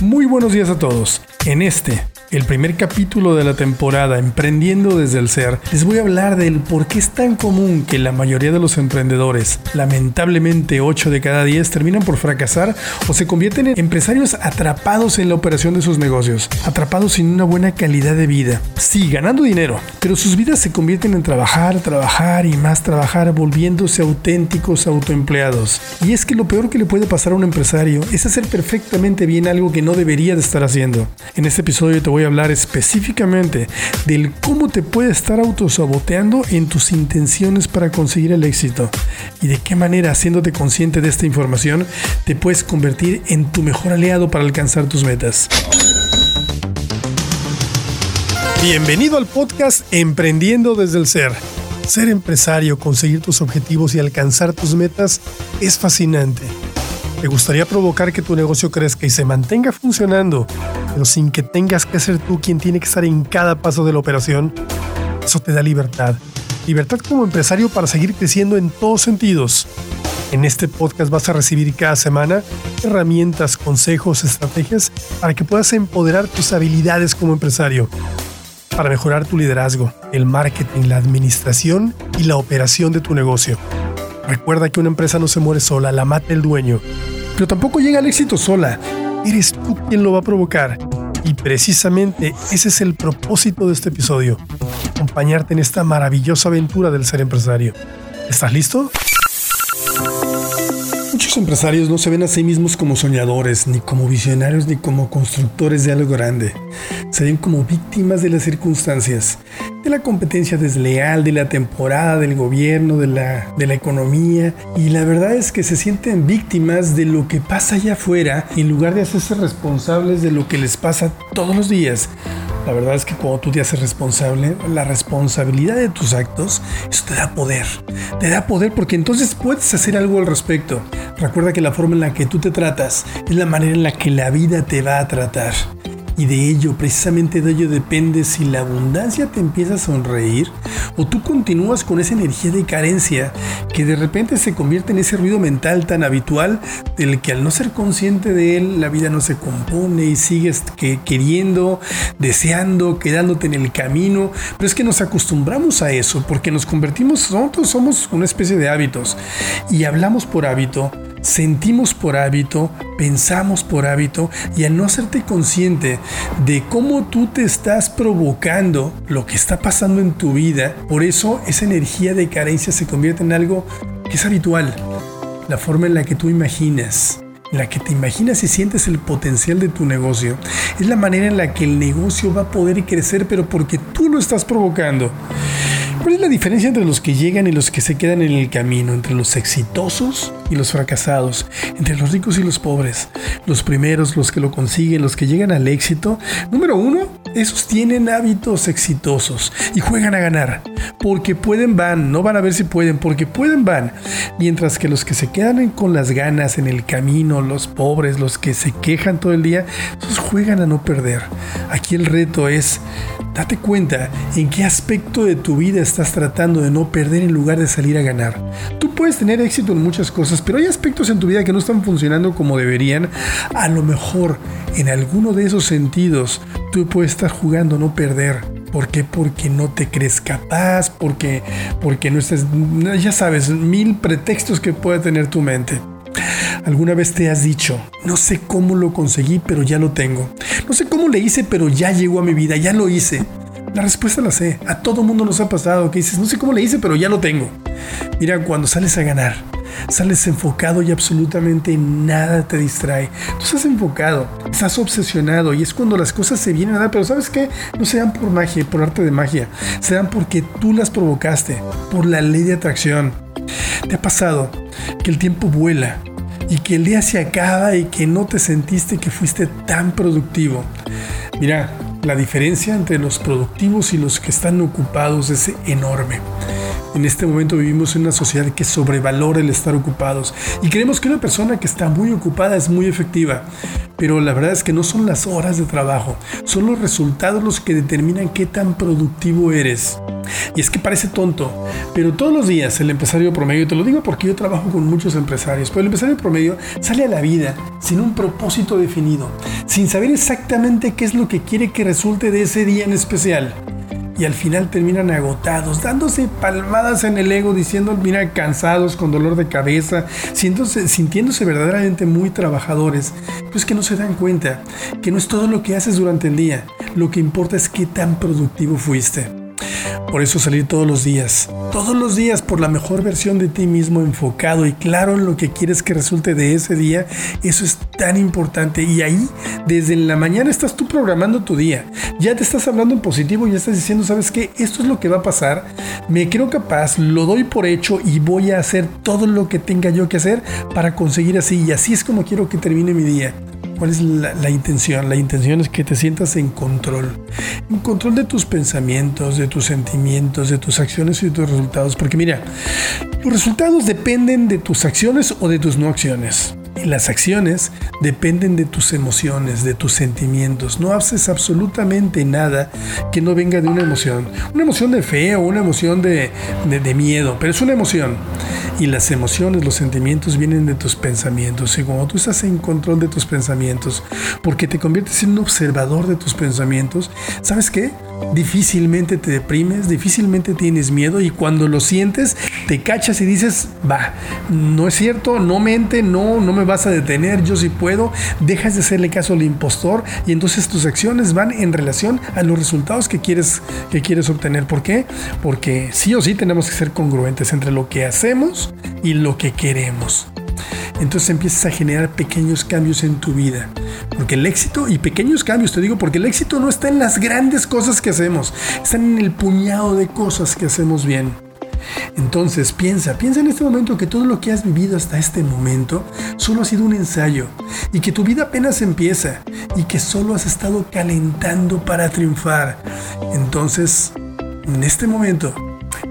Muy buenos días a todos. En este el primer capítulo de la temporada Emprendiendo desde el Ser, les voy a hablar del por qué es tan común que la mayoría de los emprendedores, lamentablemente 8 de cada 10, terminan por fracasar o se convierten en empresarios atrapados en la operación de sus negocios, atrapados sin una buena calidad de vida. Sí, ganando dinero, pero sus vidas se convierten en trabajar, trabajar y más trabajar, volviéndose auténticos autoempleados. Y es que lo peor que le puede pasar a un empresario es hacer perfectamente bien algo que no debería de estar haciendo. En este episodio te voy a hablar específicamente del cómo te puede estar autosaboteando en tus intenciones para conseguir el éxito y de qué manera, haciéndote consciente de esta información, te puedes convertir en tu mejor aliado para alcanzar tus metas. Bienvenido al podcast Emprendiendo desde el Ser. Ser empresario, conseguir tus objetivos y alcanzar tus metas es fascinante. ¿Te gustaría provocar que tu negocio crezca y se mantenga funcionando, pero sin que tengas que ser tú quien tiene que estar en cada paso de la operación? Eso te da libertad. Libertad como empresario para seguir creciendo en todos sentidos. En este podcast vas a recibir cada semana herramientas, consejos, estrategias para que puedas empoderar tus habilidades como empresario, para mejorar tu liderazgo, el marketing, la administración y la operación de tu negocio. Recuerda que una empresa no se muere sola, la mata el dueño pero tampoco llega al éxito sola. Eres tú quien lo va a provocar. Y precisamente ese es el propósito de este episodio, acompañarte en esta maravillosa aventura del ser empresario. ¿Estás listo? Muchos empresarios no se ven a sí mismos como soñadores, ni como visionarios, ni como constructores de algo grande. Se ven como víctimas de las circunstancias de la competencia desleal, de la temporada, del gobierno, de la, de la economía. Y la verdad es que se sienten víctimas de lo que pasa allá afuera en lugar de hacerse responsables de lo que les pasa todos los días. La verdad es que cuando tú te haces responsable, la responsabilidad de tus actos, eso te da poder. Te da poder porque entonces puedes hacer algo al respecto. Recuerda que la forma en la que tú te tratas es la manera en la que la vida te va a tratar. Y de ello, precisamente de ello depende si la abundancia te empieza a sonreír o tú continúas con esa energía de carencia que de repente se convierte en ese ruido mental tan habitual del que al no ser consciente de él la vida no se compone y sigues queriendo, deseando, quedándote en el camino. Pero es que nos acostumbramos a eso porque nos convertimos, nosotros somos una especie de hábitos y hablamos por hábito sentimos por hábito, pensamos por hábito y al no hacerte consciente de cómo tú te estás provocando lo que está pasando en tu vida, por eso esa energía de carencia se convierte en algo que es habitual. La forma en la que tú imaginas, en la que te imaginas y sientes el potencial de tu negocio, es la manera en la que el negocio va a poder crecer, pero porque tú lo estás provocando. ¿Cuál es la diferencia entre los que llegan y los que se quedan en el camino? Entre los exitosos y los fracasados, entre los ricos y los pobres, los primeros, los que lo consiguen, los que llegan al éxito. Número uno, esos tienen hábitos exitosos y juegan a ganar. Porque pueden van, no van a ver si pueden, porque pueden van. Mientras que los que se quedan con las ganas en el camino, los pobres, los que se quejan todo el día, esos juegan a no perder. Aquí el reto es Date cuenta en qué aspecto de tu vida estás tratando de no perder en lugar de salir a ganar. Tú puedes tener éxito en muchas cosas, pero hay aspectos en tu vida que no están funcionando como deberían. A lo mejor en alguno de esos sentidos tú puedes estar jugando no perder. ¿Por qué? Porque no te crees capaz, porque, porque no estás, ya sabes, mil pretextos que puede tener tu mente. ¿Alguna vez te has dicho, no sé cómo lo conseguí, pero ya lo tengo? No sé cómo le hice, pero ya llegó a mi vida, ya lo hice. La respuesta la sé. A todo mundo nos ha pasado que dices, no sé cómo le hice, pero ya lo tengo. Mira, cuando sales a ganar, sales enfocado y absolutamente nada te distrae. Tú estás enfocado, estás obsesionado y es cuando las cosas se vienen a dar, pero ¿sabes qué? No se dan por magia, por arte de magia, se dan porque tú las provocaste, por la ley de atracción. ¿Te ha pasado que el tiempo vuela y que el día se acaba y que no te sentiste que fuiste tan productivo. Mira, la diferencia entre los productivos y los que están ocupados es enorme. En este momento vivimos en una sociedad que sobrevalora el estar ocupados y creemos que una persona que está muy ocupada es muy efectiva. Pero la verdad es que no son las horas de trabajo, son los resultados los que determinan qué tan productivo eres. Y es que parece tonto, pero todos los días el empresario promedio, te lo digo porque yo trabajo con muchos empresarios, pero el empresario promedio sale a la vida sin un propósito definido, sin saber exactamente qué es lo que quiere que resulte de ese día en especial y al final terminan agotados, dándose palmadas en el ego, diciendo, mira, cansados, con dolor de cabeza, sintiéndose, sintiéndose verdaderamente muy trabajadores, pues que no se dan cuenta que no es todo lo que haces durante el día, lo que importa es qué tan productivo fuiste. Por eso salir todos los días, todos los días por la mejor versión de ti mismo enfocado y claro en lo que quieres que resulte de ese día, eso es tan importante. Y ahí, desde la mañana estás tú programando tu día. Ya te estás hablando en positivo, ya estás diciendo, ¿sabes qué? Esto es lo que va a pasar. Me creo capaz, lo doy por hecho y voy a hacer todo lo que tenga yo que hacer para conseguir así. Y así es como quiero que termine mi día. ¿Cuál es la, intención? La intención es que te sientas en control. En control de tus pensamientos, de tus sentimientos, de tus acciones y de tus resultados. Porque mira, los resultados dependen de tus acciones o de tus no acciones. Las acciones dependen de tus emociones, de tus sentimientos. No haces absolutamente nada que no venga de una emoción. Una emoción de fe o una emoción de, de miedo, pero es una emoción. Y las emociones, los sentimientos vienen de tus pensamientos. Y cuando tú estás en control de tus pensamientos, porque te conviertes en un observador de tus pensamientos, ¿sabes qué? Difícilmente te deprimes, difícilmente tienes miedo y cuando lo sientes te cachas y dices, va, no es cierto, no mente, no, no me vas a detener, yo sí puedo, dejas de hacerle caso al impostor y entonces tus acciones van en relación a los resultados que quieres, que quieres obtener. ¿Por qué? Porque sí o sí tenemos que ser congruentes entre lo que hacemos y lo que queremos. Entonces empiezas a generar pequeños cambios en tu vida. Porque el éxito, y pequeños cambios te digo, porque el éxito no está en las grandes cosas que hacemos, está en el puñado de cosas que hacemos bien. Entonces piensa, piensa en este momento que todo lo que has vivido hasta este momento solo ha sido un ensayo y que tu vida apenas empieza y que solo has estado calentando para triunfar. Entonces, en este momento,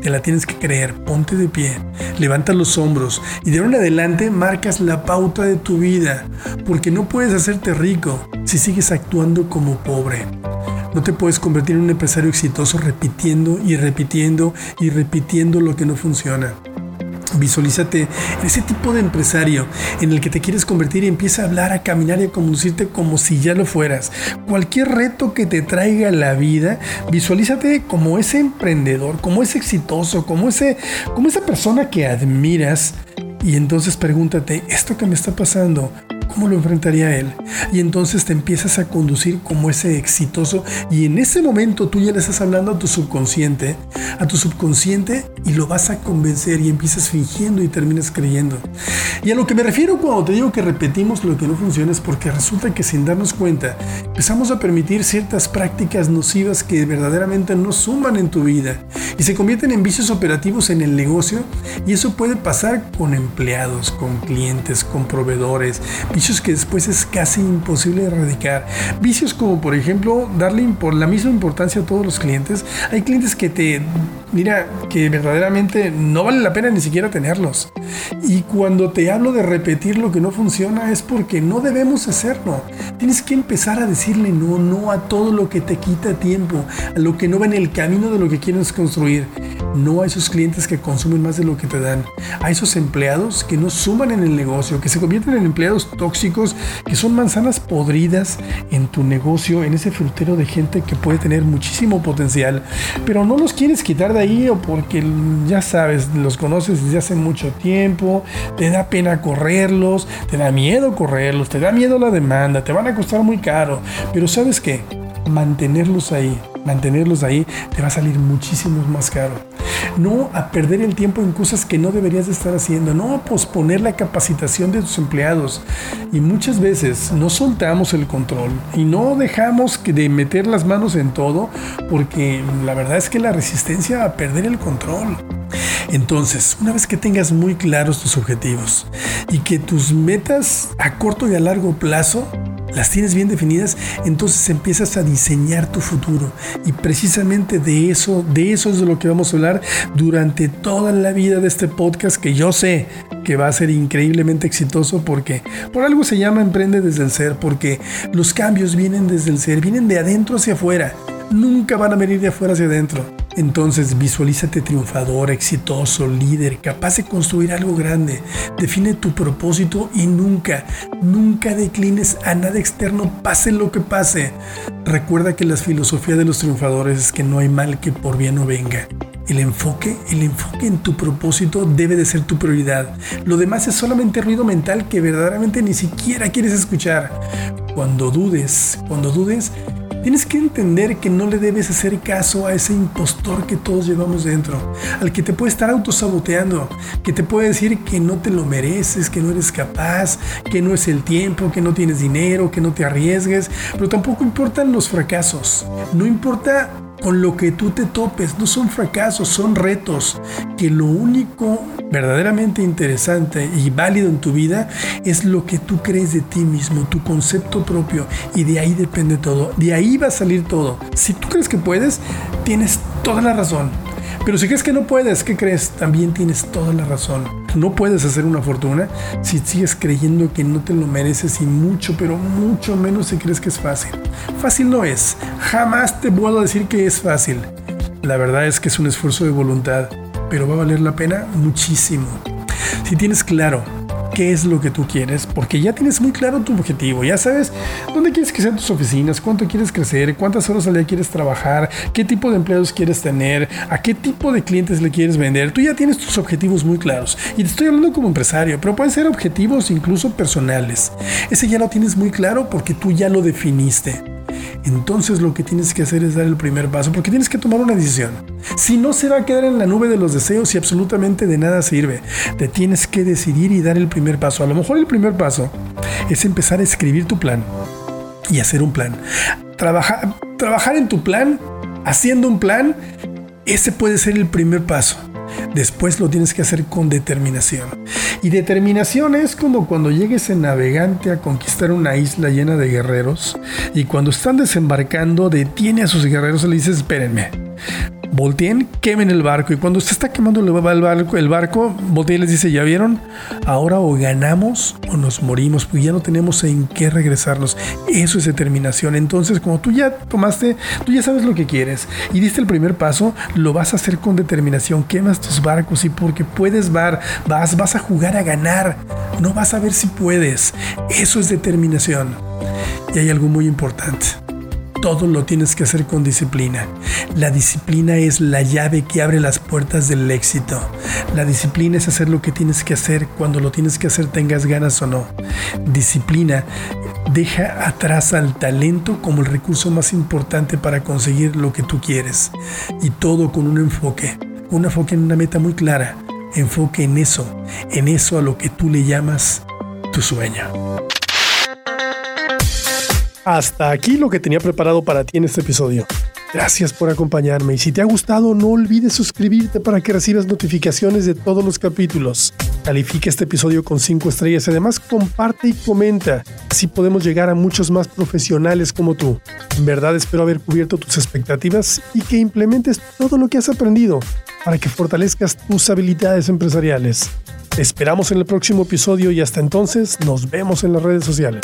te la tienes que creer, ponte de pie, levanta los hombros y de ahora en adelante marcas la pauta de tu vida, porque no puedes hacerte rico si sigues actuando como pobre. No te puedes convertir en un empresario exitoso repitiendo y repitiendo y repitiendo lo que no funciona. Visualízate en ese tipo de empresario en el que te quieres convertir y empieza a hablar, a caminar y a conducirte como si ya lo fueras. Cualquier reto que te traiga la vida, visualízate como ese emprendedor, como ese exitoso, como, ese, como esa persona que admiras. Y entonces pregúntate, ¿esto que me está pasando? ¿Cómo lo enfrentaría él? Y entonces te empiezas a conducir como ese exitoso y en ese momento tú ya le estás hablando a tu subconsciente, a tu subconsciente y lo vas a convencer y empiezas fingiendo y terminas creyendo. Y a lo que me refiero cuando te digo que repetimos lo que no funciona es porque resulta que sin darnos cuenta empezamos a permitir ciertas prácticas nocivas que verdaderamente no suman en tu vida y se convierten en vicios operativos en el negocio y eso puede pasar con empleados, con clientes, con proveedores, vicios que después es casi imposible erradicar. Vicios como por ejemplo darle por la misma importancia a todos los clientes. Hay clientes que te, mira, que verdaderamente no vale la pena ni siquiera tenerlos. Y cuando te hablo de repetir lo que no funciona es porque no debemos hacerlo. Tienes que empezar a decirle no, no a todo lo que te quita tiempo, a lo que no va en el camino de lo que quieres construir. No a esos clientes que consumen más de lo que te dan. A esos empleados que no suman en el negocio, que se convierten en empleados tóxicos, que son manzanas podridas en tu negocio, en ese frutero de gente que puede tener muchísimo potencial, pero no los quieres quitar de ahí o porque ya sabes, los conoces desde hace mucho tiempo, te da pena correrlos, te da miedo correrlos, te da miedo la demanda, te van a costar muy caro, pero sabes qué, mantenerlos ahí, mantenerlos ahí te va a salir muchísimo más caro no a perder el tiempo en cosas que no deberías de estar haciendo, no a posponer la capacitación de tus empleados. Y muchas veces no soltamos el control y no dejamos de meter las manos en todo porque la verdad es que la resistencia a perder el control. Entonces, una vez que tengas muy claros tus objetivos y que tus metas a corto y a largo plazo las tienes bien definidas, entonces empiezas a diseñar tu futuro. Y precisamente de eso, de eso es de lo que vamos a hablar durante toda la vida de este podcast que yo sé que va a ser increíblemente exitoso porque por algo se llama Emprende desde el ser, porque los cambios vienen desde el ser, vienen de adentro hacia afuera, nunca van a venir de afuera hacia adentro. Entonces visualízate triunfador, exitoso, líder, capaz de construir algo grande. Define tu propósito y nunca, nunca declines a nada externo, pase lo que pase. Recuerda que la filosofía de los triunfadores es que no hay mal que por bien no venga. El enfoque, el enfoque en tu propósito debe de ser tu prioridad. Lo demás es solamente ruido mental que verdaderamente ni siquiera quieres escuchar. Cuando dudes, cuando dudes, Tienes que entender que no le debes hacer caso a ese impostor que todos llevamos dentro, al que te puede estar autosaboteando, que te puede decir que no te lo mereces, que no eres capaz, que no es el tiempo, que no tienes dinero, que no te arriesgues, pero tampoco importan los fracasos. No importa con lo que tú te topes. No son fracasos, son retos. Que lo único verdaderamente interesante y válido en tu vida es lo que tú crees de ti mismo, tu concepto propio. Y de ahí depende todo. De ahí va a salir todo. Si tú crees que puedes, tienes toda la razón. Pero si crees que no puedes, ¿qué crees? También tienes toda la razón. No puedes hacer una fortuna si sigues creyendo que no te lo mereces y mucho, pero mucho menos si crees que es fácil. Fácil no es. Jamás te puedo decir que es fácil. La verdad es que es un esfuerzo de voluntad, pero va a valer la pena muchísimo. Si tienes claro qué es lo que tú quieres, porque ya tienes muy claro tu objetivo, ya sabes dónde quieres que sean tus oficinas, cuánto quieres crecer, cuántas horas al día quieres trabajar, qué tipo de empleados quieres tener, a qué tipo de clientes le quieres vender. Tú ya tienes tus objetivos muy claros. Y te estoy hablando como empresario, pero pueden ser objetivos incluso personales. Ese ya lo tienes muy claro porque tú ya lo definiste entonces lo que tienes que hacer es dar el primer paso, porque tienes que tomar una decisión. Si no se va a quedar en la nube de los deseos y absolutamente de nada sirve, te tienes que decidir y dar el primer paso. A lo mejor el primer paso es empezar a escribir tu plan y hacer un plan. Trabajar, trabajar en tu plan, haciendo un plan, ese puede ser el primer paso. Después lo tienes que hacer con determinación. Y determinación es como cuando llegues en navegante a conquistar una isla llena de guerreros y cuando están desembarcando detiene a sus guerreros y le dices espérenme volteen, quemen el barco. Y cuando se está quemando el barco, el barco voltea les dice, ¿ya vieron? Ahora o ganamos o nos morimos, porque ya no tenemos en qué regresarnos. Eso es determinación. Entonces, como tú ya tomaste, tú ya sabes lo que quieres y diste el primer paso, lo vas a hacer con determinación. Quemas tus barcos y porque puedes var, vas, vas a jugar a ganar. No vas a ver si puedes. Eso es determinación. Y hay algo muy importante todo lo tienes que hacer con disciplina. La disciplina es la llave que abre las puertas del éxito. La disciplina es hacer lo que tienes que hacer cuando lo tienes que hacer tengas ganas o no. Disciplina deja atrás al talento como el recurso más importante para conseguir lo que tú quieres. Y todo con un enfoque. Un enfoque en una meta muy clara. Enfoque en eso, en eso a lo que tú le llamas tu sueño. Hasta aquí lo que tenía preparado para ti en este episodio. Gracias por acompañarme y si te ha gustado no olvides suscribirte para que recibas notificaciones de todos los capítulos. Califica este episodio con 5 estrellas y además comparte y comenta. Así podemos llegar a muchos más profesionales como tú. En verdad espero haber cubierto tus expectativas y que implementes todo lo que has aprendido para que fortalezcas tus habilidades empresariales. Te esperamos en el próximo episodio y hasta entonces nos vemos en las redes sociales.